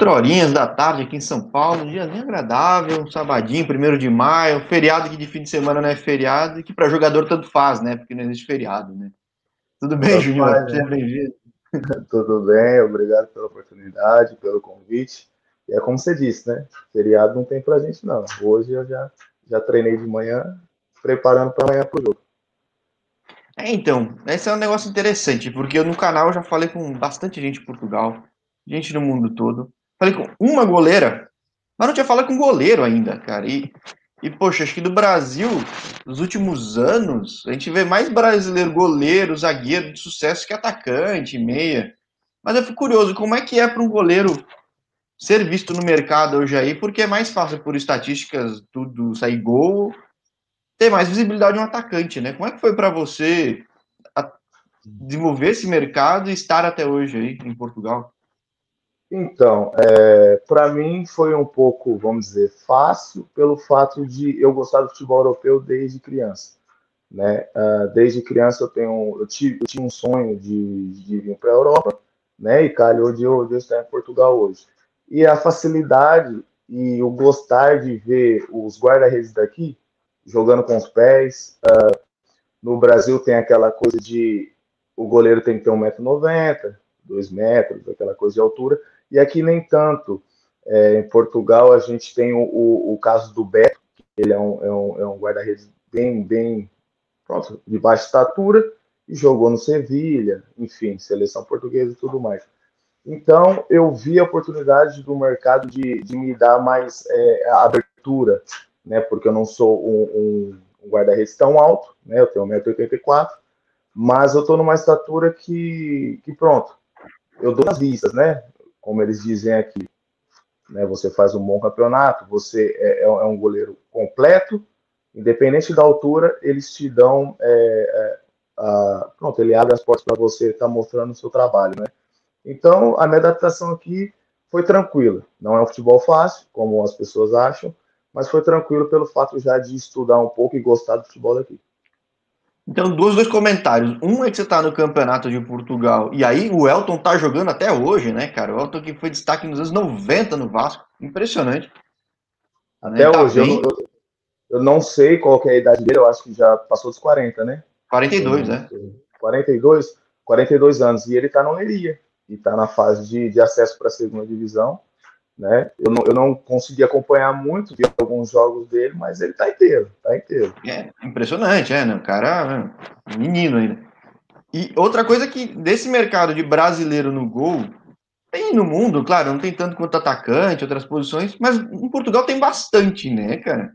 Quatro horinhas da tarde aqui em São Paulo, um dia bem agradável, um sabadinho, primeiro de maio, feriado que de fim de semana não é feriado e que para jogador tanto faz, né? Porque não existe feriado, né? Tudo bem, Júnior? Seja bem-vindo. Tudo bem, obrigado pela oportunidade, pelo convite. E é como você disse, né? Feriado não tem pra gente, não. Hoje eu já, já treinei de manhã, preparando para amanhã pro jogo. É, então, esse é um negócio interessante, porque eu no canal já falei com bastante gente em Portugal, gente no mundo todo. Falei com uma goleira, mas não tinha falado com goleiro ainda, cara. E, e poxa, acho que do Brasil, nos últimos anos, a gente vê mais brasileiro goleiro, zagueiro de sucesso que atacante, meia. Mas eu fico curioso, como é que é para um goleiro ser visto no mercado hoje aí? Porque é mais fácil por estatísticas, tudo sair gol, ter mais visibilidade de um atacante, né? Como é que foi para você desenvolver esse mercado e estar até hoje aí em Portugal? Então, é, para mim foi um pouco, vamos dizer, fácil pelo fato de eu gostar do futebol europeu desde criança. Né? Uh, desde criança eu tenho, eu, tive, eu um sonho de, de vir para a Europa, né? E calhou de eu, de eu estar em Portugal hoje. E a facilidade e o gostar de ver os guarda-redes daqui jogando com os pés. Uh, no Brasil tem aquela coisa de o goleiro tem que ter 1,90m, 2 metros, aquela coisa de altura. E aqui nem tanto. É, em Portugal a gente tem o, o, o, caso do Beto, que ele é um, é um, é um guarda-redes bem, bem pronto, de baixa estatura, e jogou no Sevilha, enfim, seleção portuguesa e tudo mais. Então eu vi a oportunidade do mercado de, de me dar mais é, abertura, né? Porque eu não sou um, um, guarda-redes tão alto, né? Eu tenho 1,84m, mas eu estou numa estatura que, que pronto, eu dou as vistas, né? Como eles dizem aqui. Né, você faz um bom campeonato, você é, é, é um goleiro completo, independente da altura, eles te dão. É, é a, pronto, ele abre as portas para você estar tá mostrando o seu trabalho. Né? Então, a minha adaptação aqui foi tranquila. Não é um futebol fácil, como as pessoas acham, mas foi tranquilo pelo fato já de estudar um pouco e gostar do futebol daqui. Então, dois, dois comentários. Um é que você tá no campeonato de Portugal, e aí o Elton tá jogando até hoje, né, cara? O Elton que foi destaque nos anos 90 no Vasco. Impressionante. Até né? hoje, tá eu, não, eu, não sei qual é a idade dele, eu acho que já passou dos 40, né? 42, né? 42, 42 anos. E ele tá na Leiria, e tá na fase de, de acesso para a segunda divisão. Né? Eu, não, eu não consegui acompanhar muito, vi alguns jogos dele, mas ele tá inteiro, tá inteiro. É impressionante, é, né? O cara é menino ainda. E outra coisa que desse mercado de brasileiro no gol, tem no mundo, claro, não tem tanto quanto atacante, outras posições, mas em Portugal tem bastante, né, cara?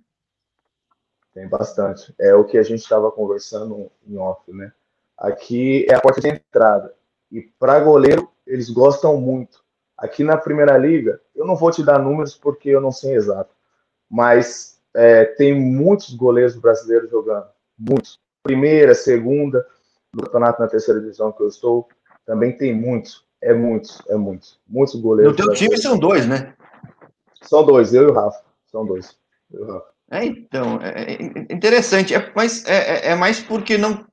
Tem bastante. É o que a gente estava conversando em off, né? Aqui é a porta de entrada. E para goleiro, eles gostam muito. Aqui na Primeira Liga, eu não vou te dar números porque eu não sei exato, mas é, tem muitos goleiros brasileiros jogando, muitos. Primeira, segunda, no campeonato na terceira divisão que eu estou, também tem muitos, é muitos, é muitos, muitos goleiros. No teu time são dois, né? São dois, eu e o Rafa, são dois. Eu e o Rafa. É, então, é, é interessante, é, mas é, é, é mais porque não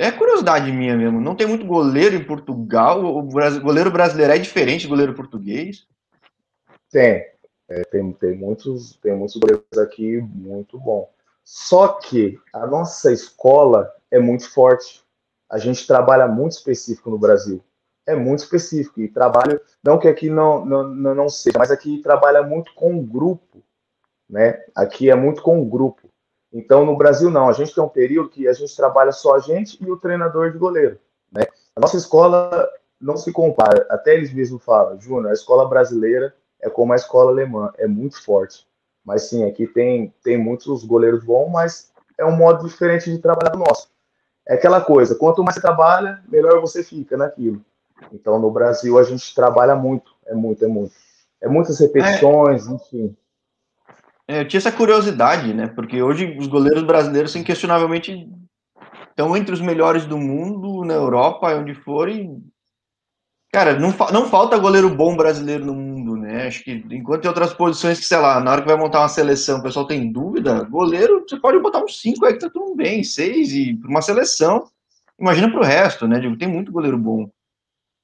é curiosidade minha mesmo. Não tem muito goleiro em Portugal. O goleiro brasileiro é diferente do goleiro português? Tem. É, tem, tem, muitos, tem muitos goleiros aqui muito bom. Só que a nossa escola é muito forte. A gente trabalha muito específico no Brasil. É muito específico. E trabalha, não que aqui não, não, não seja, mas aqui trabalha muito com grupo. Né? Aqui é muito com grupo. Então, no Brasil, não. A gente tem um período que a gente trabalha só a gente e o treinador de goleiro. Né? A nossa escola não se compara. Até eles mesmos falam, Júnior, a escola brasileira é como a escola alemã, é muito forte. Mas sim, aqui tem, tem muitos goleiros bons, mas é um modo diferente de trabalhar do nosso. É aquela coisa, quanto mais você trabalha, melhor você fica naquilo. Então, no Brasil, a gente trabalha muito, é muito, é muito. É muitas repetições, é. enfim. É, eu tinha essa curiosidade, né? Porque hoje os goleiros brasileiros, inquestionavelmente, estão entre os melhores do mundo, na Europa, onde for, e. Cara, não, não falta goleiro bom brasileiro no mundo, né? Acho que enquanto tem outras posições que, sei lá, na hora que vai montar uma seleção, o pessoal tem dúvida, goleiro, você pode botar uns 5 aí que tá tudo bem, 6, e para uma seleção. Imagina para o resto, né? Digo, tem muito goleiro bom.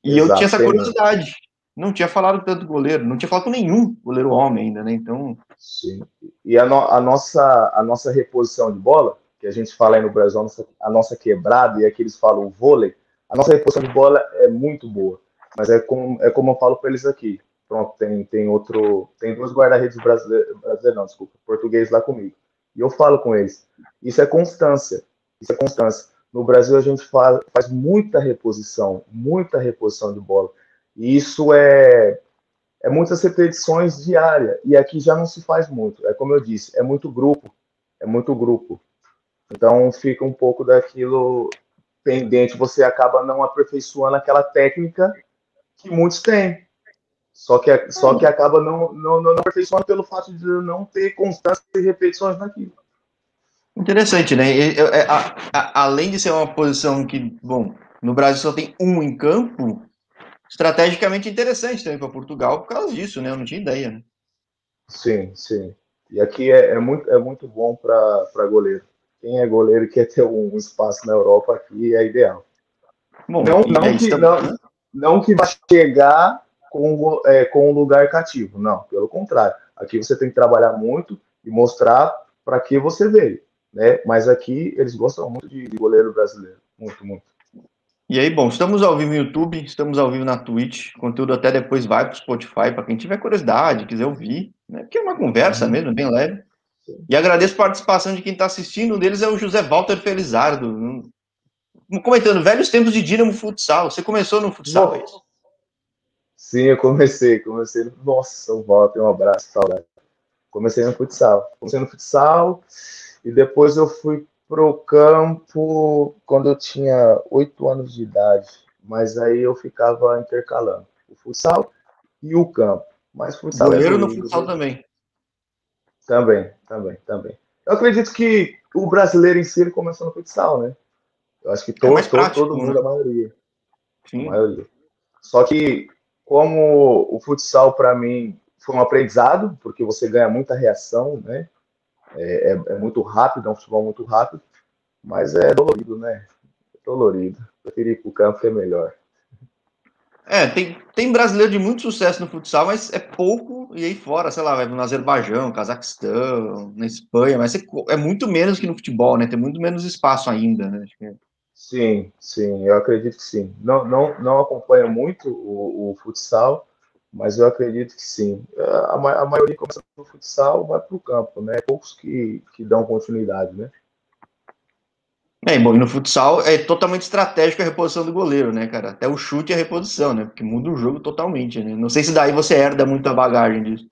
E Exato, eu tinha essa curiosidade. Não tinha falado tanto goleiro, não tinha falado com nenhum goleiro homem ainda, né? Então. Sim. E a, no, a, nossa, a nossa reposição de bola, que a gente fala aí no Brasil, a nossa, a nossa quebrada, e aqui eles falam vôlei, a nossa reposição de bola é muito boa. Mas é como, é como eu falo para eles aqui. Pronto, tem, tem outro. Tem dois guarda-redes brasileiros, brasileiro, não, desculpa, português lá comigo. E eu falo com eles. Isso é constância. Isso é constância. No Brasil a gente faz, faz muita reposição, muita reposição de bola. E isso é, é muitas repetições diárias. E aqui já não se faz muito. É como eu disse, é muito grupo. É muito grupo. Então fica um pouco daquilo pendente. Você acaba não aperfeiçoando aquela técnica que muitos têm. Só que, só que acaba não, não, não aperfeiçoando pelo fato de não ter constância e repetições naquilo. Interessante, né? É, a, a, além de ser uma posição que, bom, no Brasil só tem um em campo, estrategicamente interessante também para Portugal por causa disso, né? Eu não tinha ideia, né? Sim, sim. E aqui é, é muito, é muito bom para goleiro. Quem é goleiro e quer ter um espaço na Europa aqui é ideal. Bom, não, não, que, não, não que vai chegar com, é, com um lugar cativo. Não, pelo contrário. Aqui você tem que trabalhar muito e mostrar para que você veio. Né? Mas aqui eles gostam muito de goleiro brasileiro. Muito, muito. E aí, bom, estamos ao vivo no YouTube, estamos ao vivo na Twitch, conteúdo até depois vai para o Spotify, para quem tiver curiosidade, quiser ouvir, né? Porque é uma conversa uhum. mesmo, bem leve. E agradeço a participação de quem está assistindo, um deles é o José Walter Felizardo, comentando, velhos tempos de Dinamo Futsal, você começou no futsal, é isso? Sim, eu comecei, comecei. Nossa, o Walter, um abraço, saudade. Comecei no futsal. Comecei no futsal e depois eu fui pro campo quando eu tinha oito anos de idade. Mas aí eu ficava intercalando o futsal e o campo. Mas futsal. É Goleiro é no futsal também. Também, também, também. Eu acredito que o brasileiro em si ele começou no futsal, né? Eu acho que todo, é todo, todo mundo, né? a maioria. Sim. A maioria. Só que como o futsal, para mim, foi um aprendizado, porque você ganha muita reação, né? É, é, é, muito rápido, é um futebol muito rápido, mas é dolorido, né? É dolorido. Prefiro ir para o campo que é melhor. É, tem, tem brasileiro de muito sucesso no futsal, mas é pouco, e aí fora, sei lá, vai no Azerbaijão, Cazaquistão, na Espanha, mas é, é, muito menos que no futebol, né? Tem muito menos espaço ainda, né? Que é. Sim, sim, eu acredito que sim. Não, não, não acompanho muito o, o futsal, mas eu acredito que sim. A, a maioria começa no futsal vai para o campo, né? Poucos que, que dão continuidade, né? É, bom, e no futsal é totalmente estratégico a reposição do goleiro, né, cara? Até o chute e a reposição, né? Porque muda o jogo totalmente, né? Não sei se daí você herda muita bagagem disso.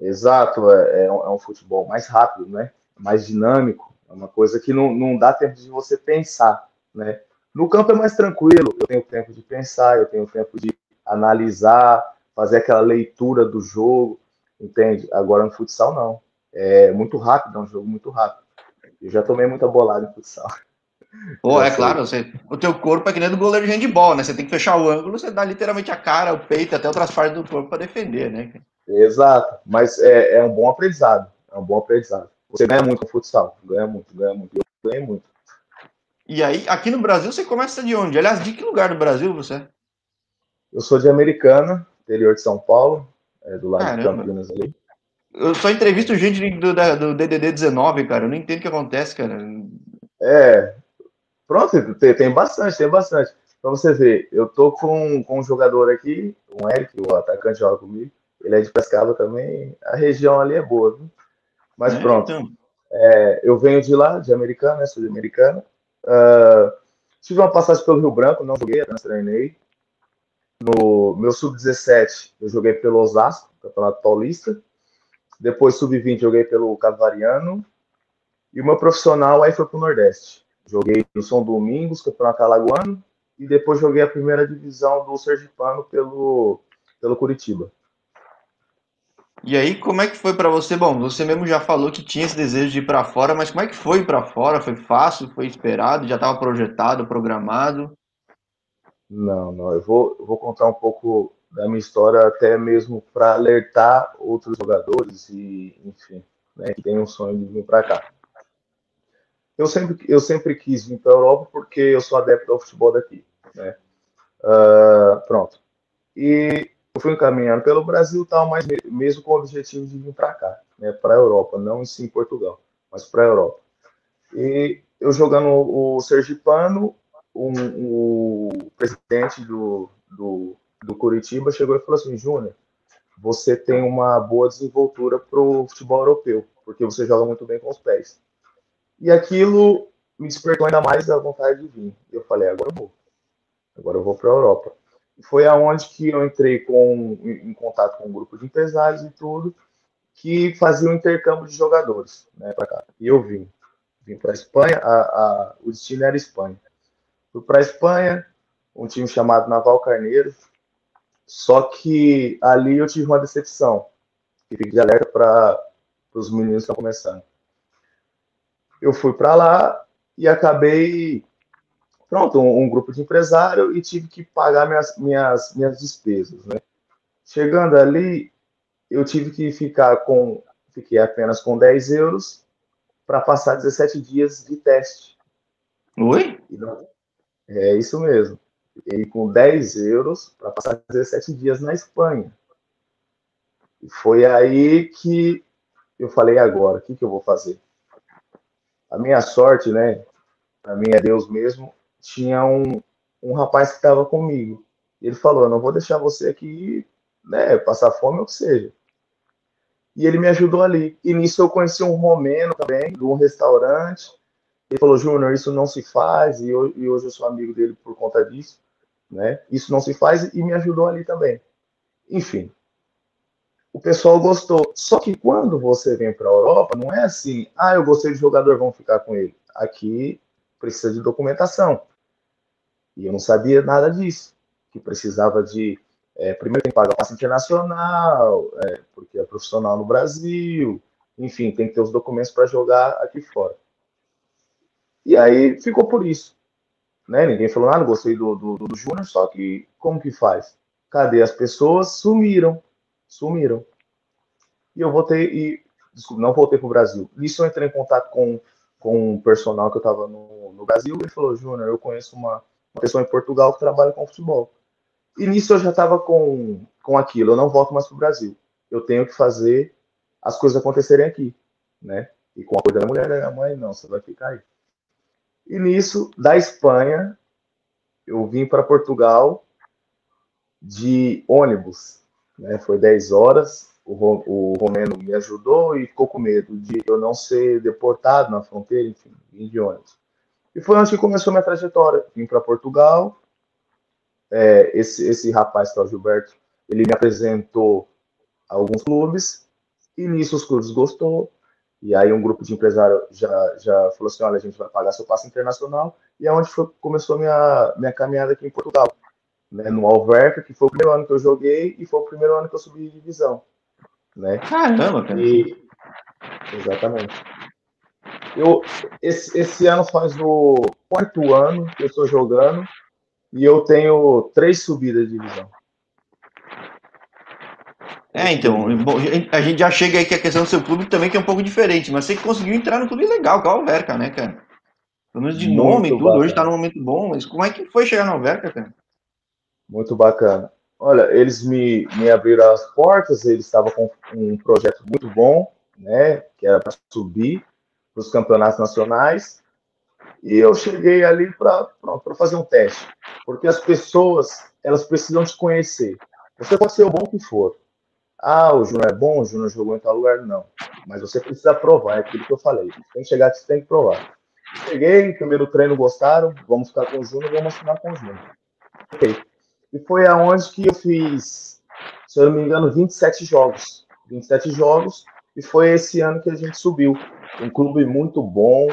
Exato, é, é, um, é um futebol mais rápido, né? Mais dinâmico é uma coisa que não, não dá tempo de você pensar, né? No campo é mais tranquilo, eu tenho tempo de pensar, eu tenho tempo de analisar, fazer aquela leitura do jogo, entende? Agora no futsal não. É muito rápido, é um jogo muito rápido. Eu já tomei muita bolada em futsal. Pô, é claro, você, o teu corpo é que nem do goleiro de handball, né? Você tem que fechar o ângulo, você dá literalmente a cara, o peito, até outras partes do corpo para defender, né? Exato, mas é, é um bom aprendizado, é um bom aprendizado. Você ganha muito no futsal. Ganha muito, ganha muito. Eu ganhei muito. E aí, aqui no Brasil, você começa de onde? Aliás, de que lugar do Brasil você? Eu sou de Americana, interior de São Paulo, é, do lado Caramba. de Campinas ali. Eu só entrevisto gente do, do DDD 19, cara. Eu não entendo o que acontece, cara. É. Pronto, tem, tem bastante, tem bastante. Pra você ver, eu tô com, com um jogador aqui, o Eric, o atacante joga comigo. Ele é de Pescava também. A região ali é boa, viu? Mas é, pronto. Então. É, eu venho de lá, de Americana, né, sou de Americana. Uh, tive uma passagem pelo Rio Branco, não joguei, apenas treinei. No meu sub-17, eu joguei pelo Osasco, Campeonato Paulista. Depois, sub-20, joguei pelo Cavariano. E o meu profissional aí foi pro Nordeste. Joguei no São Domingos, Campeonato Alagoano. E depois joguei a primeira divisão do Sergipano pelo, pelo Curitiba. E aí, como é que foi para você? Bom, você mesmo já falou que tinha esse desejo de ir para fora, mas como é que foi para fora? Foi fácil? Foi esperado? Já estava projetado, programado? Não, não. Eu vou, vou contar um pouco da minha história, até mesmo para alertar outros jogadores e, enfim, né, que tem um sonho de vir para cá. Eu sempre, eu sempre quis vir para a Europa porque eu sou adepto ao futebol daqui, né? Uh, pronto. E eu fui encaminhando pelo Brasil tal, mas mesmo com o objetivo de vir para cá, né, para a Europa, não em Portugal, mas para a Europa. E eu jogando o Sergipano, um, o presidente do, do, do Curitiba chegou e falou assim, Júnior, você tem uma boa desenvoltura para o futebol europeu, porque você joga muito bem com os pés. E aquilo me despertou ainda mais a vontade de vir. Eu falei, agora eu vou. Agora eu vou para a Europa foi aonde que eu entrei com, em contato com um grupo de empresários e tudo, que fazia um intercâmbio de jogadores né, para cá. E eu vim. Vim para a Espanha, o destino era Espanha. Fui para a Espanha, um time chamado Naval Carneiro, só que ali eu tive uma decepção. E fiquei de alerta para os meninos que estão começando. Eu fui para lá e acabei pronto, um, um, grupo de empresário e tive que pagar minhas, minhas, minhas despesas, né? Chegando ali, eu tive que ficar com, fiquei apenas com 10 euros para passar 17 dias de teste. Oi? Não, é isso mesmo. Fiquei com 10 euros para passar 17 dias na Espanha. E foi aí que eu falei agora, o que, que eu vou fazer? A minha sorte, né? Para mim é Deus mesmo tinha um, um rapaz que estava comigo. Ele falou: Eu não vou deixar você aqui né, passar fome ou que seja. E ele me ajudou ali. E nisso eu conheci um romeno também, de um restaurante. Ele falou: Júnior, isso não se faz. E, eu, e hoje eu sou amigo dele por conta disso. Né? Isso não se faz e me ajudou ali também. Enfim, o pessoal gostou. Só que quando você vem para a Europa, não é assim, ah, eu gostei de jogador, vamos ficar com ele. Aqui precisa de documentação. E eu não sabia nada disso, que precisava de. É, primeiro tem que pagar passe internacional, é, porque é profissional no Brasil, enfim, tem que ter os documentos para jogar aqui fora. E aí ficou por isso. Né? Ninguém falou nada, gostei do, do, do Júnior, só que como que faz? Cadê as pessoas? Sumiram. Sumiram. E eu voltei, e desculpa, não voltei para o Brasil. Nisso eu entrei em contato com, com um personal que eu estava no, no Brasil. Ele falou: Júnior, eu conheço uma, uma pessoa em Portugal que trabalha com futebol. E nisso eu já estava com, com aquilo, eu não volto mais para o Brasil. Eu tenho que fazer as coisas acontecerem aqui, né? E com a apoio da mulher da minha mãe, não, você vai ficar aí. E nisso, da Espanha, eu vim para Portugal de ônibus, né? Foi 10 horas, o, romeno me ajudou e ficou com medo de eu não ser deportado na fronteira, enfim, vim de ônibus. E foi onde que começou minha trajetória. Vim para Portugal. É, esse, esse rapaz, que é o Gilberto, ele me apresentou alguns clubes. E nisso os clubes gostou. E aí um grupo de empresários já, já falou assim, olha, a gente vai pagar seu passe internacional. E é onde foi, começou minha, minha caminhada aqui em Portugal. Né, no Alverca, que foi o primeiro ano que eu joguei e foi o primeiro ano que eu subi de divisão. Né? Caramba, cara. E, exatamente. Eu, esse, esse ano faz o quarto ano que eu estou jogando e eu tenho três subidas de divisão. É, então, a gente já chega aí que a questão do seu clube também que é um pouco diferente, mas você conseguiu entrar no clube legal, que é o Alverca, né, cara? Pelo menos de Muito nome e tudo, bacana. hoje tá num momento bom, mas como é que foi chegar no Alverca, cara? Muito bacana. Olha, eles me, me abriram as portas, eles estavam com um projeto muito bom, né, que era para subir, para os campeonatos nacionais. E eu cheguei ali para fazer um teste, porque as pessoas elas precisam te conhecer. Você pode ser o bom que for. Ah, o Júnior é bom, o Júnior jogou em tal lugar, não. Mas você precisa provar, é aquilo que eu falei. Tem que chegar você tem que provar. Cheguei, primeiro treino gostaram, vamos ficar com o Júnior, vamos assinar com o Júnior. Ok. E foi aonde que eu fiz, se eu não me engano, 27 jogos. 27 jogos, e foi esse ano que a gente subiu. Um clube muito bom,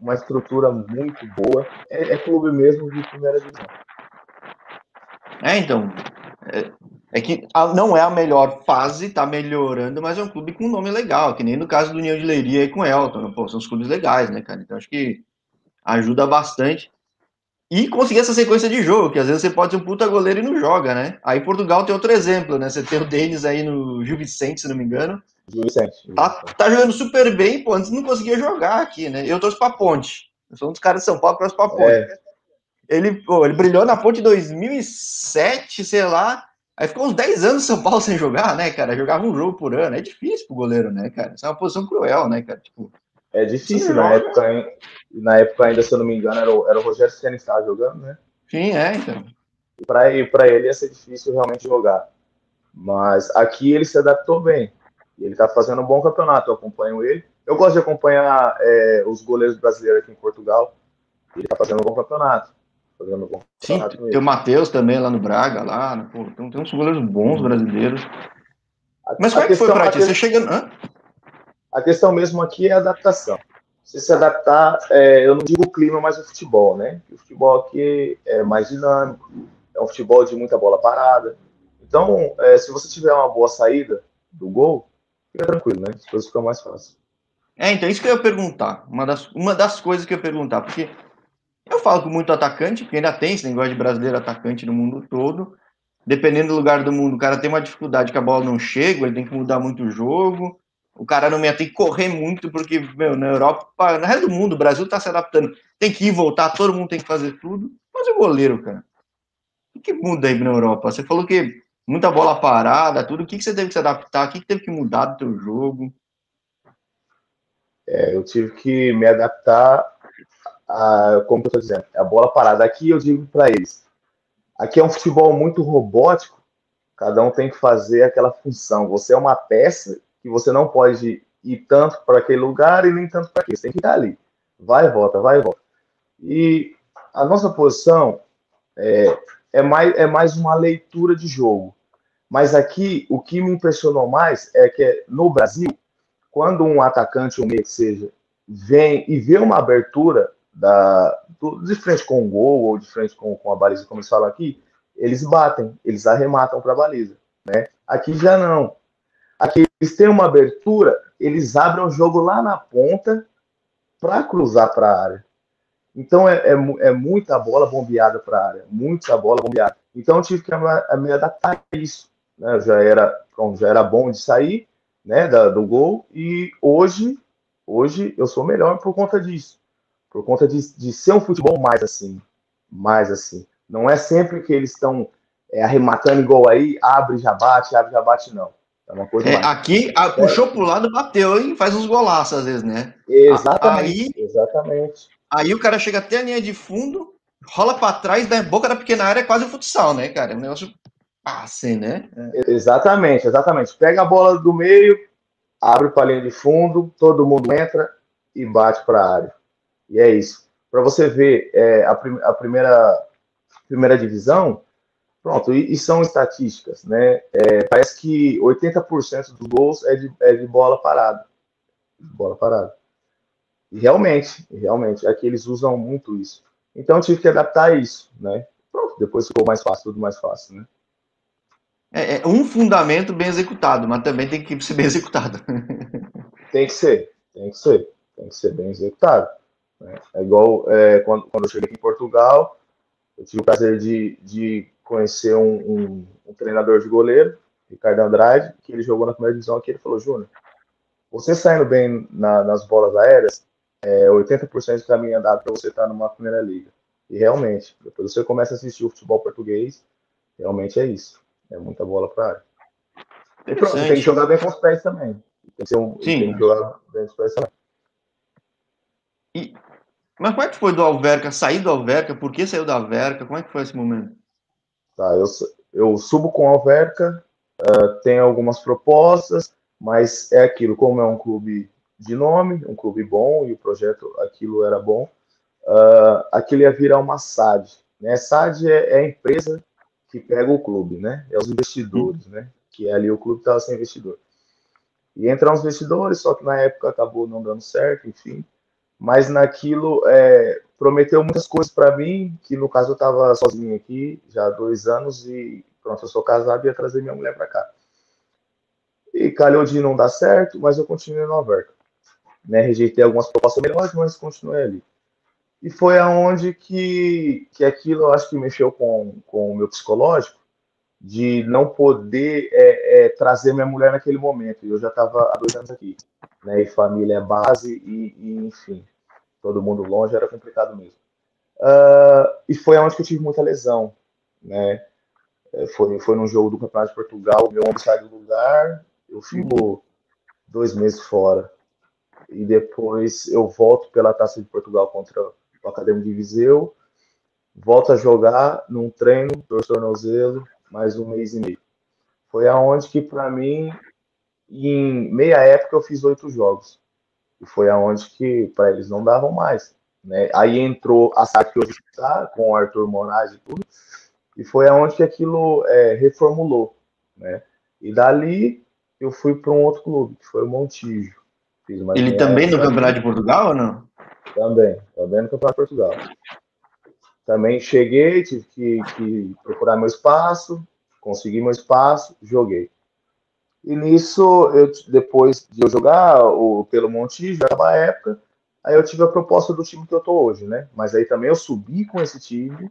uma estrutura muito boa. É, é clube mesmo de primeira divisão. É, então. É, que não é a melhor fase, tá melhorando, mas é um clube com um nome legal, que nem no caso do União de Leiria e com o Elton. Pô, são os clubes legais, né, cara? Então acho que ajuda bastante. E conseguir essa sequência de jogo, que às vezes você pode ser um puta goleiro e não joga, né? Aí Portugal tem outro exemplo, né? Você tem o Denis aí no Gil Vicente, se não me engano, Vicente. Tá, tá jogando super bem, pô. Antes não conseguia jogar aqui, né? Eu torço pra Ponte. Eu sou um dos caras de São Paulo que torço pra Ponte. É. Ele, pô, ele brilhou na Ponte em 2007, sei lá. Aí ficou uns 10 anos São Paulo sem jogar, né, cara? Jogava um jogo por ano. É difícil pro goleiro, né, cara? Isso é uma posição cruel, né, cara? Tipo, é difícil, na época, na época ainda, se eu não me engano, era o, era o Rogério Senna que estava jogando, né? Sim, é, então. E para ele ia ser difícil realmente jogar. Mas aqui ele se adaptou bem. Ele está fazendo um bom campeonato, eu acompanho ele. Eu gosto de acompanhar é, os goleiros brasileiros aqui em Portugal. Ele está fazendo um bom campeonato. Fazendo bom Sim, tem o Matheus também lá no Braga, lá. Pô, tem, tem uns goleiros bons brasileiros. Mas como é que foi para ti? Você chega. Hã? A questão mesmo aqui é a adaptação. Você se adaptar, é, eu não digo o clima, mas o futebol, né? O futebol aqui é mais dinâmico, é um futebol de muita bola parada. Então, é, se você tiver uma boa saída do gol, fica tranquilo, né? As coisas ficam mais fáceis. É, então, isso que eu ia perguntar. Uma das, uma das coisas que eu ia perguntar, porque eu falo com muito atacante, porque ainda tem esse negócio de brasileiro atacante no mundo todo. Dependendo do lugar do mundo, o cara tem uma dificuldade que a bola não chega, ele tem que mudar muito o jogo. O cara não ia ter que correr muito, porque, meu, na Europa, na resto do mundo, o Brasil tá se adaptando. Tem que ir voltar, todo mundo tem que fazer tudo. Mas o goleiro, cara. O que muda aí na Europa? Você falou que muita bola parada, tudo. O que, que você teve que se adaptar? O que, que teve que mudar do teu jogo? É, eu tive que me adaptar a, como eu tô dizendo, a bola parada. Aqui eu digo para eles, aqui é um futebol muito robótico, cada um tem que fazer aquela função. Você é uma peça que você não pode ir tanto para aquele lugar e nem tanto para aquele. Você tem que ficar ali. Vai e volta, vai e volta. E a nossa posição é, é, mais, é mais uma leitura de jogo. Mas aqui, o que me impressionou mais é que no Brasil, quando um atacante, um meio que seja, vem e vê uma abertura da, de frente com o gol ou de frente com, com a baliza, como eles falam aqui, eles batem, eles arrematam para a baliza. Né? Aqui já não. Aqui eles têm uma abertura, eles abrem o jogo lá na ponta para cruzar para a área. Então é, é, é, muita bola bombeada para a área, muita bola bombeada. Então eu tive que me adaptar a isso. Né? Já era, já era bom de sair né, da, do gol e hoje, hoje eu sou melhor por conta disso, por conta de, de ser um futebol mais assim, mais assim. Não é sempre que eles estão é, arrematando igual aí, abre já bate, abre já bate não. É uma coisa é, aqui, a, puxou pro lado, bateu e faz uns golaços às vezes, né? Exatamente. Aí, exatamente. Aí o cara chega até a linha de fundo, rola para trás, da boca da pequena área, é quase o futsal, né, cara? É um negócio passe, né? É. Exatamente, exatamente. Pega a bola do meio, abre para a linha de fundo, todo mundo entra e bate para a área. E é isso. Para você ver, é, a, prim a primeira, primeira divisão, Pronto, e, e são estatísticas, né? É, parece que 80% dos gols é de, é de bola parada. Bola parada. E realmente, realmente, aqui eles usam muito isso. Então eu tive que adaptar isso, né? Pronto, depois ficou mais fácil, tudo mais fácil, né? É, é um fundamento bem executado, mas também tem que ser bem executado. tem que ser, tem que ser, tem que ser bem executado. Né? É igual é, quando, quando eu cheguei aqui em Portugal, eu tive o prazer de, de conhecer um, um, um, treinador de goleiro, Ricardo Andrade, que ele jogou na primeira divisão aqui. Ele falou: Júnior, você saindo bem na, nas bolas aéreas, é 80% do caminho andado para você estar tá numa primeira liga. E realmente, depois você começa a assistir o futebol português, realmente é isso. É muita bola para área. E pronto, tem que jogar bem com os pés também. Tem que, um, tem que jogar bem com os pés também. E, mas como é que foi do Alverca, sair do Alverca? Por que saiu da Alverca? Como é que foi esse momento? Tá, eu, eu subo com a Alverca, uh, tem algumas propostas, mas é aquilo, como é um clube de nome, um clube bom, e o projeto, aquilo era bom, uh, aquilo ia virar uma SAD. Né? SAD é, é, a empresa que pega o clube, né? É os investidores, né? Que é ali o clube estava sem investidor. E entram os investidores, só que na época acabou não dando certo, enfim. Mas naquilo, é, prometeu muitas coisas para mim, que no caso eu estava sozinho aqui, já há dois anos, e pronto, eu sou casado e ia trazer minha mulher para cá. E calhou de não dar certo, mas eu continuei no Alverca. Né, rejeitei algumas propostas melhores, mas continuei ali. E foi aonde que, que aquilo eu acho que mexeu com, com o meu psicológico, de não poder é, é, trazer minha mulher naquele momento. E eu já estava há dois anos aqui. Né, e família é base, e, e enfim todo mundo longe, era complicado mesmo. Uh, e foi onde que eu tive muita lesão, né? É, foi, foi num jogo do Campeonato de Portugal, meu ombro sai do lugar, eu fico dois meses fora. E depois eu volto pela Taça de Portugal contra o Acadêmico de Viseu, volto a jogar num treino, dois tornozelo, mais um mês e meio. Foi aonde que, para mim, em meia época eu fiz oito jogos. E foi aonde que para eles não davam mais. Né? Aí entrou a SAC que hoje está, com o Arthur Moraes e tudo, e foi aonde que aquilo é, reformulou. Né? E dali eu fui para um outro clube, que foi o Montijo. Ele também no Campeonato de Portugal ou não? Também, também no Campeonato de Portugal. Também cheguei, tive que, que procurar meu espaço, consegui meu espaço, joguei. E nisso, eu, depois de eu jogar o, pelo Montijo, já a época, aí eu tive a proposta do time que eu tô hoje, né? Mas aí também eu subi com esse time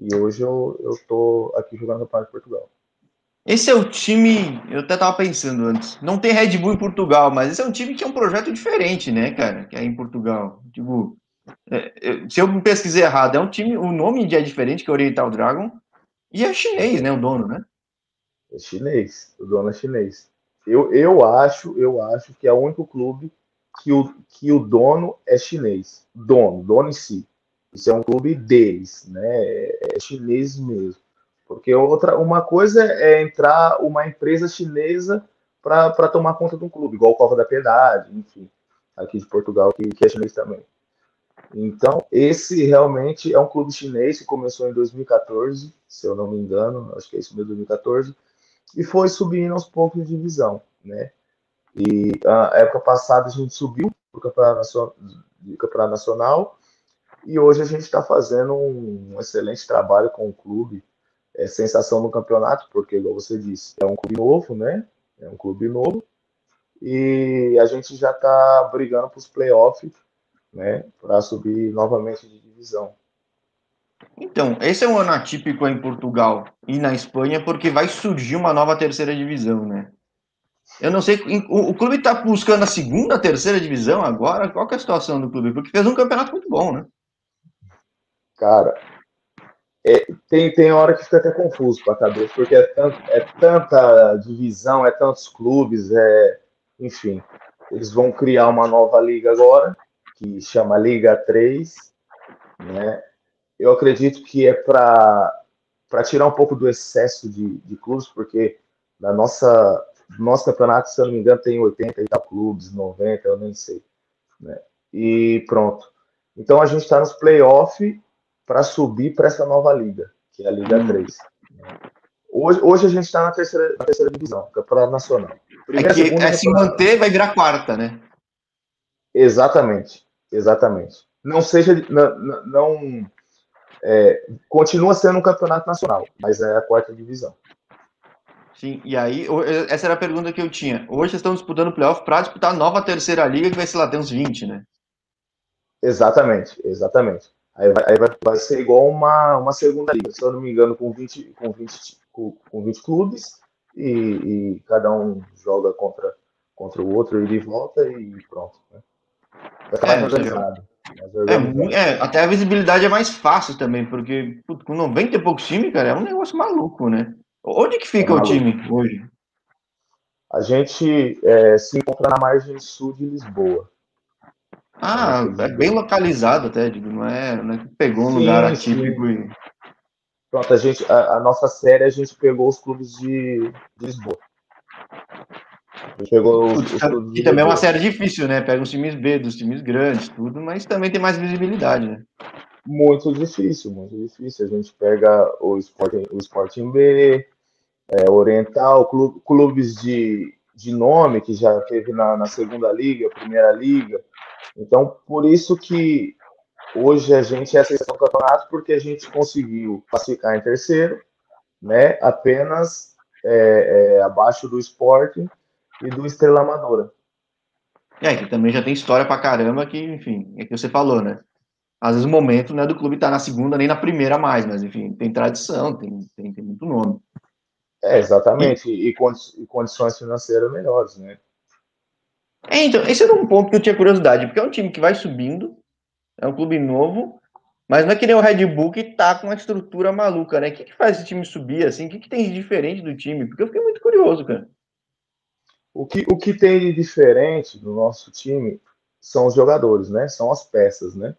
e hoje eu, eu tô aqui jogando no Campeonato de Portugal. Esse é o time, eu até tava pensando antes, não tem Red Bull em Portugal, mas esse é um time que é um projeto diferente, né, cara, que é em Portugal. Tipo, se eu pesquisei errado, é um time, o nome é diferente, que é Oriental Dragon, e é chinês, né, o dono, né? É chinês, o dono é chinês. Eu, eu acho, eu acho que é o único clube que o, que o dono é chinês. Dono, dono em si. Isso é um clube deles, né? É, é chinês mesmo. Porque outra, uma coisa é entrar uma empresa chinesa para tomar conta de um clube, igual o Cova da Piedade, enfim, aqui de Portugal, que, que é chinês também. Então, esse realmente é um clube chinês que começou em 2014, se eu não me engano, acho que é isso mesmo, 2014, e foi subindo aos poucos de divisão, né? E a época passada a gente subiu para o campeonato nacional, e hoje a gente está fazendo um excelente trabalho com o clube. É sensação no campeonato, porque, igual você disse, é um clube novo, né? É um clube novo. E a gente já está brigando para os playoffs, né? Para subir novamente de divisão. Então, esse é um ano atípico em Portugal e na Espanha, porque vai surgir uma nova terceira divisão, né? Eu não sei, o, o clube está buscando a segunda, terceira divisão agora? Qual é a situação do clube? Porque fez um campeonato muito bom, né? Cara, é, tem, tem hora que fica até confuso para a cabeça, porque é, tanto, é tanta divisão, é tantos clubes, é, enfim. Eles vão criar uma nova liga agora, que chama Liga 3, né? eu acredito que é para tirar um pouco do excesso de, de clubes, porque na nossa nosso campeonato, se eu não me engano, tem 80 e tal clubes, 90, eu nem sei. Né? E pronto. Então a gente está nos playoffs para subir para essa nova liga, que é a Liga 3. Hoje, hoje a gente está na terceira, na terceira divisão, Campeonato Nacional. Primeira, é que, segunda, é se manter, vai virar quarta, né? Exatamente, exatamente. Não seja. Não, não é, continua sendo um campeonato nacional, mas é a quarta divisão. Sim, e aí, essa era a pergunta que eu tinha. Hoje estão disputando o playoff para disputar a nova terceira liga, que vai ser lá, tem uns 20, né? Exatamente, exatamente. Aí vai, aí vai, vai ser igual uma, uma segunda liga, se eu não me engano, com 20, com 20, com, com 20 clubes, e, e, cada um joga contra, contra o outro, e de volta, e pronto. Né? Vai é, organizado. É, é, até a visibilidade é mais fácil também, porque putz, com 90 e poucos times, cara, é um negócio maluco, né? Onde que fica é o time hoje? A gente é, se encontra na margem sul de Lisboa. Ah, é bem localizado até, digo, não é, não é pegou um sim, lugar atípico sim. e... Pronto, a, gente, a, a, nossa série a gente pegou os clubes de, de Lisboa. Os que também é uma série difícil, né? Pega os times B, dos times grandes, tudo, mas também tem mais visibilidade, né? Muito difícil, muito difícil. A gente pega o Sporting, o Sporting B, é, Oriental, clubes de, de nome que já teve na, na segunda liga, primeira liga. Então, por isso que hoje a gente é a seleção do campeonato, porque a gente conseguiu classificar em terceiro, né? Apenas é, é, abaixo do Sporting e do Estrela Amadora. É, que também já tem história pra caramba, que, enfim, é que você falou, né? Às vezes o momento não é do clube tá na segunda nem na primeira mais, mas, enfim, tem tradição, tem, tem, tem muito nome. É, exatamente, e, e, condi e condições financeiras melhores, né? É, então, esse era um ponto que eu tinha curiosidade, porque é um time que vai subindo, é um clube novo, Mas não é que nem o Red Bull que tá com uma estrutura maluca, né? O que, que faz esse time subir assim? O que, que tem de diferente do time? Porque eu fiquei muito curioso, cara. O que, o que tem de diferente no nosso time são os jogadores, né? São as peças, né?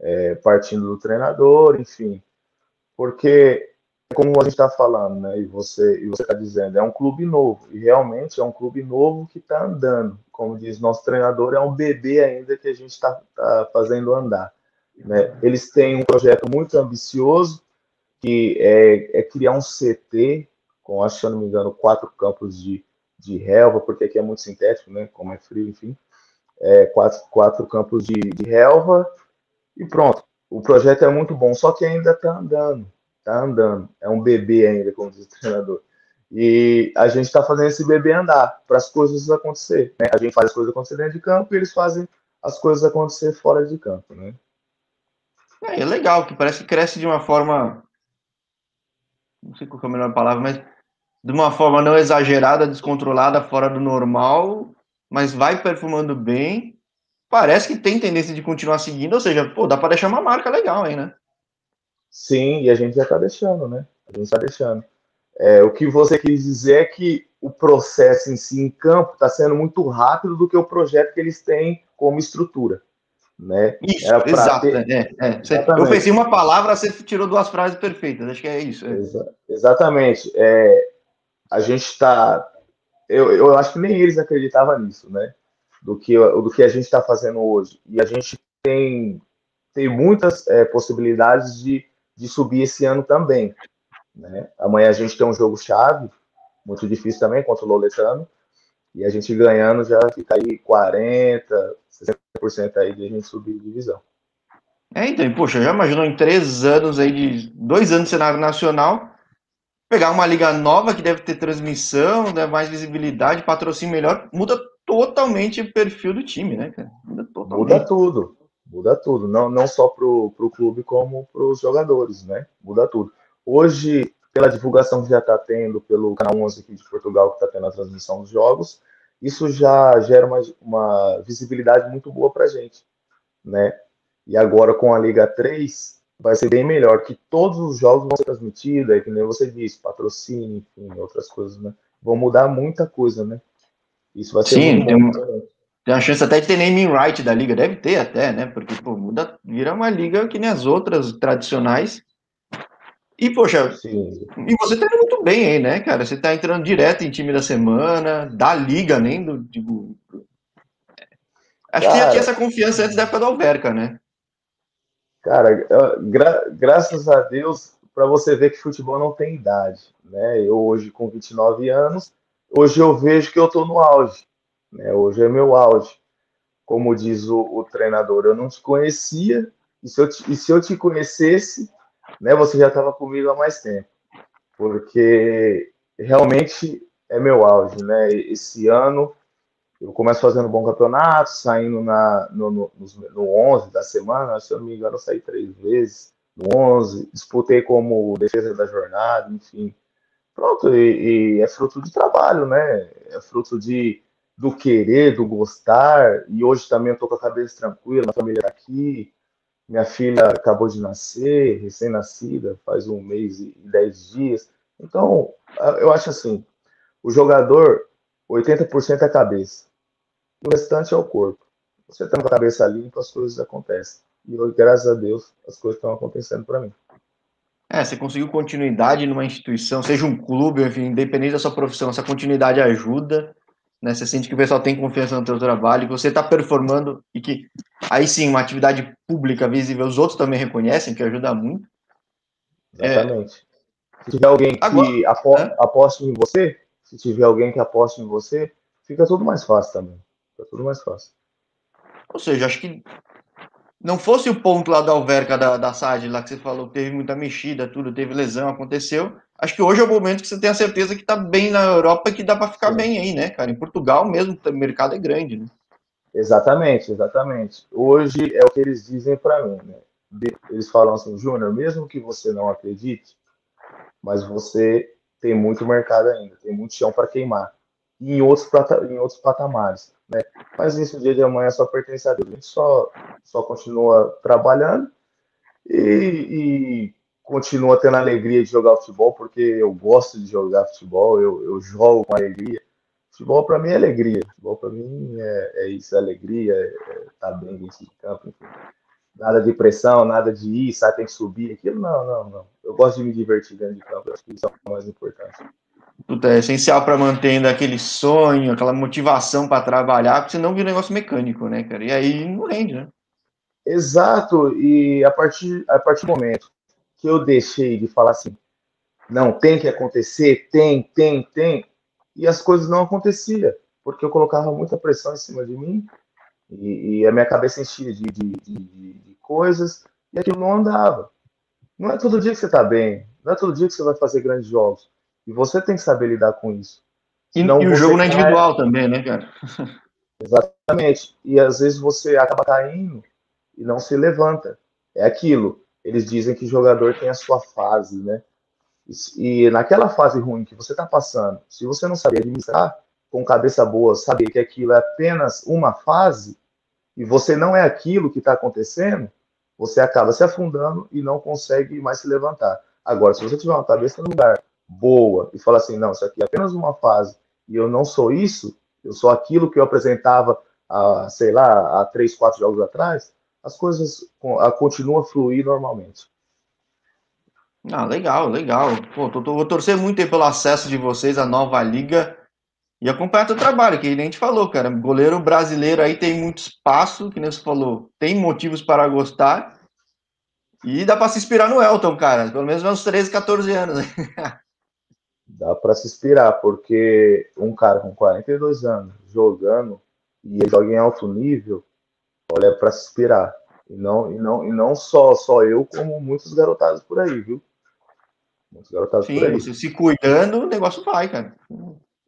É, partindo do treinador, enfim. Porque, como a gente está falando, né? E você e está dizendo, é um clube novo. E realmente é um clube novo que está andando. Como diz nosso treinador, é um bebê ainda que a gente está tá fazendo andar. Né? Eles têm um projeto muito ambicioso, que é, é criar um CT com, acho, se eu não me engano, quatro campos de, de relva, porque aqui é muito sintético, né? Como é frio, enfim é, quatro, quatro campos de, de relva e pronto. O projeto é muito bom, só que ainda está andando, está andando. É um bebê ainda, como diz o treinador. E a gente está fazendo esse bebê andar para as coisas acontecer. Né? A gente faz as coisas acontecer dentro de campo e eles fazem as coisas acontecer fora de campo, né? É, é legal, que parece que cresce de uma forma, não sei qual é a melhor palavra, mas de uma forma não exagerada, descontrolada, fora do normal, mas vai perfumando bem. Parece que tem tendência de continuar seguindo, ou seja, pô, dá para deixar uma marca legal aí, né? Sim, e a gente já tá deixando, né? A gente tá deixando. É, o que você quis dizer é que o processo em si em campo está sendo muito rápido do que o projeto que eles têm como estrutura. Né? Isso, exato. Ter... É, é. Eu pensei uma palavra, você tirou duas frases perfeitas, acho que é isso. É. Exa exatamente. É, a gente está eu, eu acho que nem eles acreditavam nisso, né? Do que, do que a gente está fazendo hoje. E a gente tem, tem muitas é, possibilidades de, de subir esse ano também. Né? Amanhã a gente tem um jogo-chave, muito difícil também, contra o Loletano. E a gente ganhando já fica aí 40, 60% aí de a gente subir divisão. É, então, poxa, já imaginou em três anos aí de dois anos de cenário nacional, pegar uma liga nova que deve ter transmissão, né, mais visibilidade, patrocínio melhor, muda totalmente o perfil do time, né, cara? Muda, totalmente. muda tudo. Muda tudo. Não, não só pro, pro clube, como pros jogadores, né? Muda tudo. Hoje, pela divulgação que já está tendo pelo canal 11 aqui de Portugal, que está tendo a transmissão dos jogos, isso já gera uma, uma visibilidade muito boa para a gente, né? E agora com a Liga 3, vai ser bem melhor, que todos os jogos vão ser transmitidos, aí, que nem você disse, patrocínio, enfim, outras coisas, né? Vão mudar muita coisa, né? Isso vai ser Sim, tem, uma, tem uma chance até de ter naming right da liga, deve ter até, né? Porque, pô, muda, vira uma liga que nem as outras tradicionais. E, poxa, Sim. e você tá indo muito bem aí, né, cara? Você tá entrando direto em time da semana, da liga, nem do. Tipo... Acho cara, que já tinha essa confiança antes da época do Alverca, né? Cara, gra graças a Deus, para você ver que futebol não tem idade, né? Eu hoje com 29 anos, hoje eu vejo que eu estou no auge, né? Hoje é meu auge. Como diz o, o treinador, eu não te conhecia, e se eu te, e se eu te conhecesse, né, você já estava comigo há mais tempo. Porque realmente é meu auge, né? Esse ano eu começo fazendo bom campeonato, saindo na, no, no, no 11 da semana, se eu não me engano, eu saí três vezes no 11, disputei como defesa da jornada, enfim. Pronto, e, e é fruto de trabalho, né? É fruto de, do querer, do gostar, e hoje também eu tô com a cabeça tranquila, a família tá aqui, minha filha acabou de nascer, recém-nascida, faz um mês e dez dias. Então, eu acho assim, o jogador, 80% é cabeça o restante é o corpo. Você tem a cabeça limpa, as coisas acontecem. E hoje, graças a Deus, as coisas estão acontecendo para mim. É, você conseguiu continuidade numa instituição, seja um clube, enfim, independente da sua profissão, essa continuidade ajuda, né? Você sente que o pessoal tem confiança no seu trabalho, que você está performando e que aí sim, uma atividade pública visível, os outros também reconhecem, que ajuda muito. Exatamente. É... Se tiver alguém que Agora, apo é? aposte em você, se tiver alguém que aposte em você, fica tudo mais fácil também. Fica tudo mais fácil. Ou seja, acho que não fosse o ponto lá da Alverca da, da SAD, lá que você falou, teve muita mexida, tudo, teve lesão, aconteceu. Acho que hoje é o momento que você tem a certeza que tá bem na Europa e que dá para ficar bem aí, né, cara? Em Portugal mesmo, o mercado é grande, né? Exatamente, exatamente. Hoje é o que eles dizem para mim, né? Eles falam assim, Júnior, mesmo que você não acredite, mas você tem muito mercado ainda, tem muito chão para queimar. E em outros, em outros patamares né? Mas isso, o dia de amanhã só pertence a Deus. A gente só, só continua trabalhando E, e continuo tendo a alegria de jogar futebol, porque eu gosto de jogar futebol, eu, eu jogo com alegria. Futebol para mim é alegria. Futebol para mim é, é, isso, é alegria, é, é tá bem dentro de campo, enfim. Nada de pressão, nada de ir, sabe, tem que subir, aquilo, não, não, não. Eu gosto de me divertir dentro de campo, acho que isso é o mais importante. Puta, é essencial para manter aquele sonho, aquela motivação para trabalhar, porque senão vira um negócio mecânico, né, cara? E aí não rende, né? Exato, e a partir, a partir do momento que eu deixei de falar assim, não, tem que acontecer, tem, tem, tem, e as coisas não aconteciam, porque eu colocava muita pressão em cima de mim, e, e a minha cabeça enchia de, de, de, de, coisas, e aquilo não andava. Não é todo dia que você está bem, não é todo dia que você vai fazer grandes jogos, e você tem que saber lidar com isso. e, e o jogo não é individual também, né, cara? Exatamente, e às vezes você acaba caindo e não se levanta. É aquilo, eles dizem que jogador tem a sua fase, né? E naquela fase ruim que você está passando, se você não saber administrar com cabeça boa, saber que aquilo é apenas uma fase e você não é aquilo que está acontecendo, você acaba se afundando e não consegue mais se levantar. Agora, se você tiver uma cabeça no lugar boa e falar assim, não, isso aqui é apenas uma fase e eu não sou isso, eu sou aquilo que eu apresentava, há, sei lá, há três, quatro jogos atrás, as coisas continuam a fluir normalmente. Ah, legal, legal. Pô, tô, tô, vou torcer muito aí pelo acesso de vocês à nova liga e acompanhar o trabalho, que a gente falou, cara. Goleiro brasileiro aí tem muito espaço, que nem você falou, tem motivos para gostar. E dá para se inspirar no Elton, cara. Pelo menos uns 13, 14 anos. dá para se inspirar, porque um cara com 42 anos jogando e ele joga em alto nível, olha, é para se inspirar. E não, e não, e não só, só eu, como muitos garotados por aí, viu? Muitos garotados Sim, por aí. você se cuidando, o negócio vai, cara.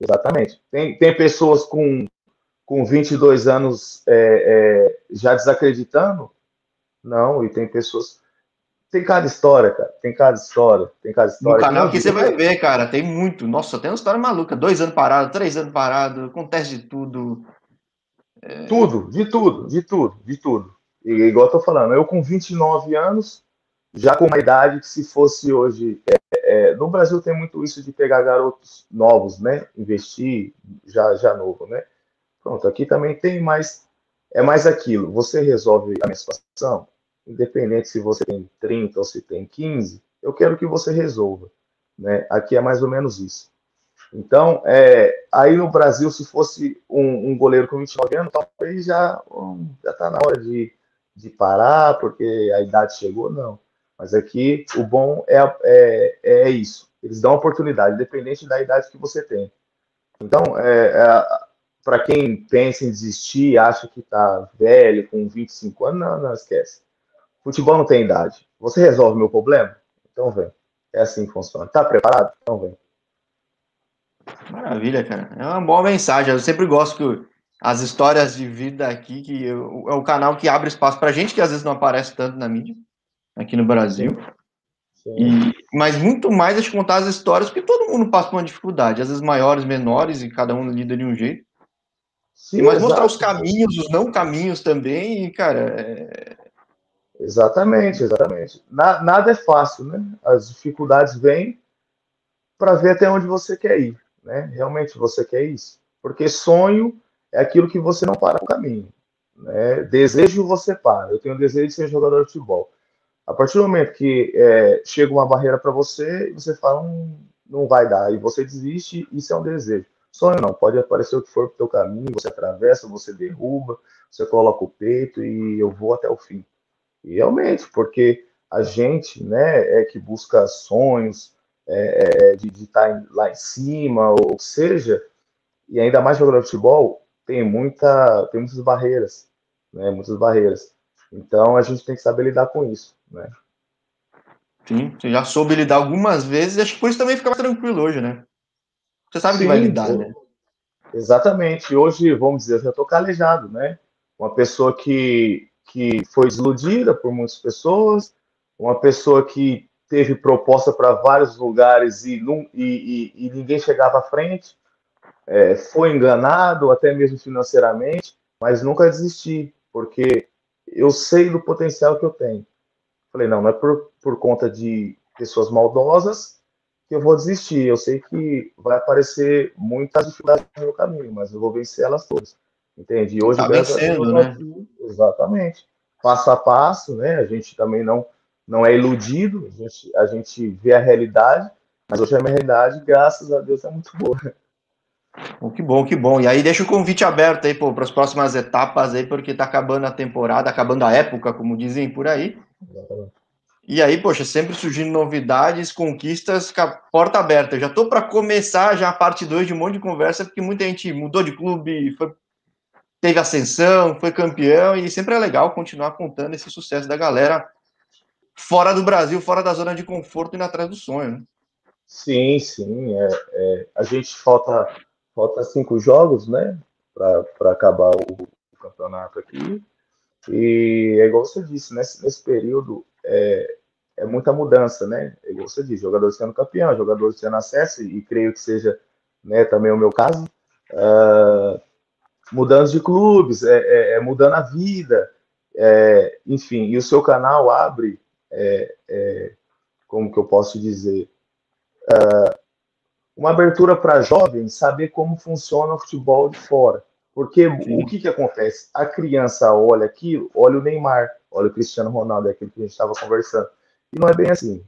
Exatamente. Tem, tem pessoas com, com 22 anos é, é, já desacreditando? Não, e tem pessoas. Tem cada história, cara. Tem cada história. Tem cada história. No canal que você vai ver, cara, tem muito. Nossa, tem uma história maluca. Dois anos parado, três anos parado, acontece de tudo. É... Tudo, de tudo, de tudo, de tudo. E igual eu tô falando, eu com 29 anos, já com uma idade que se fosse hoje. É, é, no Brasil tem muito isso de pegar garotos novos, né? Investir já, já novo, né? Pronto, aqui também tem mais. É mais aquilo. Você resolve a minha situação, independente se você tem 30 ou se tem 15, eu quero que você resolva. Né? Aqui é mais ou menos isso. Então, é, aí no Brasil, se fosse um, um, goleiro com 29 anos, talvez já está na hora de, de parar, porque a idade chegou, não. Mas aqui o bom é, é, é isso. Eles dão oportunidade, independente da idade que você tem. Então, é, é para quem pensa em desistir, acha que está velho, com 25 anos, não, não esquece. Futebol não tem idade. Você resolve meu problema? Então vem. É assim que funciona. Está preparado? Então vem. Maravilha, cara. É uma boa mensagem. Eu sempre gosto que as histórias de vida aqui, que eu, é o canal que abre espaço para gente que às vezes não aparece tanto na mídia aqui no Brasil. E, mas muito mais a te contar as histórias, porque todo mundo passa por uma dificuldade, às vezes maiores, menores, e cada um lida de um jeito. Sim, mas mostrar os caminhos, os não caminhos também, e, cara. É... Exatamente, exatamente. Na, nada é fácil, né? As dificuldades vêm para ver até onde você quer ir, né? Realmente você quer isso? Porque sonho é aquilo que você não para no caminho. Né? Desejo você para. Eu tenho desejo de ser jogador de futebol. A partir do momento que é, chega uma barreira para você, você fala, hum, não vai dar, e você desiste, isso é um desejo. Sonho não, pode aparecer o que for pro teu caminho, você atravessa, você derruba, você coloca o peito e eu vou até o fim. E realmente, porque a gente, né, é que busca sonhos, é, é, de estar tá lá em cima, ou seja, e ainda mais jogador de futebol, tem, muita, tem muitas barreiras, né, muitas barreiras. Então a gente tem que saber lidar com isso, né? Sim, você já soube lidar algumas vezes, acho que por isso também fica mais tranquilo hoje, né? Você sabe Sim, que vai lidar, né? Exatamente. Hoje, vamos dizer, eu já estou calejado, né? Uma pessoa que, que foi desiludida por muitas pessoas, uma pessoa que teve proposta para vários lugares e, e, e, e, ninguém chegava à frente, é, foi enganado, até mesmo financeiramente, mas nunca desisti, porque eu sei do potencial que eu tenho. Falei, não, não é por, por conta de pessoas maldosas que eu vou desistir. Eu sei que vai aparecer muitas dificuldades no meu caminho, mas eu vou vencer elas todas. Entende? E hoje, tá vencendo, né? Exatamente. Passo a passo, né? A gente também não, não é iludido, a gente, a gente vê a realidade, mas hoje a minha realidade, graças a Deus, é muito boa. Bom, que bom, que bom. E aí deixa o convite aberto aí para as próximas etapas aí, porque tá acabando a temporada, acabando a época, como dizem por aí. Exatamente. E aí, poxa, sempre surgindo novidades, conquistas, porta aberta. Eu já tô para começar já a parte 2 de um monte de conversa, porque muita gente mudou de clube, foi, teve ascensão, foi campeão, e sempre é legal continuar contando esse sucesso da galera fora do Brasil, fora da zona de conforto e atrás do sonho, né? Sim, sim. É, é, a gente falta falta cinco jogos, né, para acabar o, o, campeonato aqui. E é igual você disse, nesse, nesse período é, é muita mudança, né? É igual você disse, jogadores sendo campeão, jogadores sendo acesso, e, e creio que seja né, também o meu caso. Uh, mudança de clubes, é, é, é mudando a vida, é, enfim, e o seu canal abre, é, é, como que eu posso dizer, uma abertura para jovens saber como funciona o futebol de fora. Porque Sim. o que, que acontece? A criança olha aquilo, olha o Neymar, olha o Cristiano Ronaldo, é aquilo que a gente estava conversando. E não é bem assim.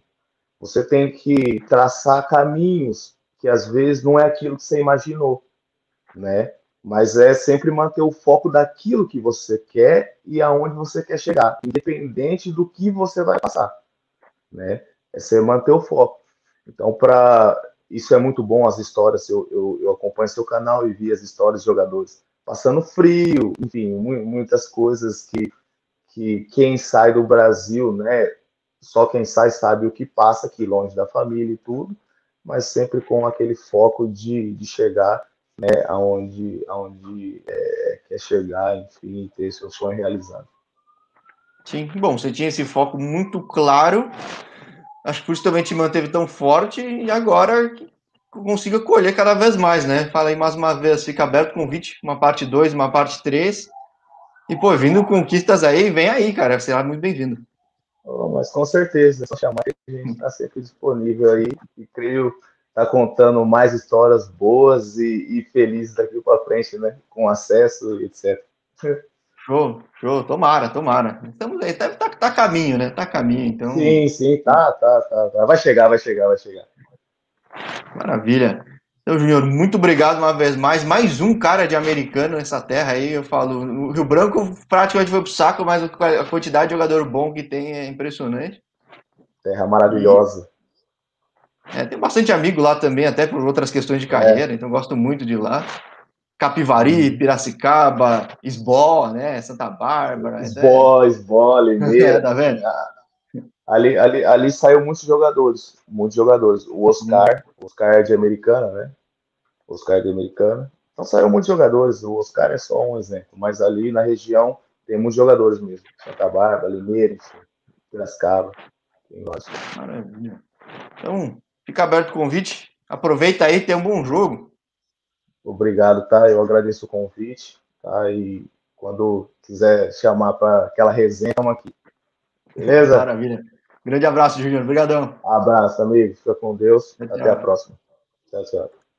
Você tem que traçar caminhos que às vezes não é aquilo que você imaginou, né? Mas é sempre manter o foco daquilo que você quer e aonde você quer chegar, independente do que você vai passar, né? É você manter o foco. Então, para isso é muito bom, as histórias. Eu, eu, eu, acompanho seu canal e vi as histórias de jogadores passando frio, enfim, muitas coisas que, que quem sai do Brasil, né? Só quem sai sabe o que passa aqui, longe da família e tudo, mas sempre com aquele foco de, de chegar né, aonde, aonde é, quer chegar, enfim, ter seu sonho realizado. Sim, bom, você tinha esse foco muito claro Acho que por isso também te manteve tão forte e agora consiga colher cada vez mais, né? Fala aí mais uma vez, fica aberto o convite, uma parte 2, uma parte 3. E, pô, vindo conquistas aí, vem aí, cara. Será muito bem-vindo. Oh, mas com certeza, é só chamar que a gente está sempre disponível aí. E creio tá contando mais histórias boas e, e felizes daqui para frente, né? Com acesso e etc. Show, show, tomara, tomara. Estamos aí, tá, tá, tá a caminho, né? Tá a caminho, então. Sim, sim, tá, tá, tá, tá. Vai chegar, vai chegar, vai chegar. Maravilha. Então, Júnior, muito obrigado uma vez mais. Mais um cara de americano nessa terra aí. Eu falo, o Rio Branco praticamente foi pro saco, mas a quantidade de jogador bom que tem é impressionante. Terra maravilhosa. É, tem bastante amigo lá também, até por outras questões de é. carreira, é. então gosto muito de lá. Capivari, uhum. Piracicaba, Esbó, né? Santa Bárbara. Esbó, né? Esbó, Limeira. é, tá vendo? Ali, ali, ali saiu muitos jogadores, muitos jogadores. O Oscar, o Oscar é de Americana, né? O Oscar é de Americana. Então saiu muitos jogadores. O Oscar é só um exemplo, mas ali na região tem muitos jogadores mesmo. Santa Bárbara, Limeira, enfim, Piracicaba. Maravilha. Então, fica aberto o convite. Aproveita aí, tem um bom jogo. Obrigado, tá? Eu agradeço o convite, tá? E quando quiser chamar para aquela resenha, estamos aqui. Beleza? Maravilha. Grande abraço, Júnior. Obrigadão. Abraço, amigo. Fica com Deus. Até a próxima. Tchau, tchau.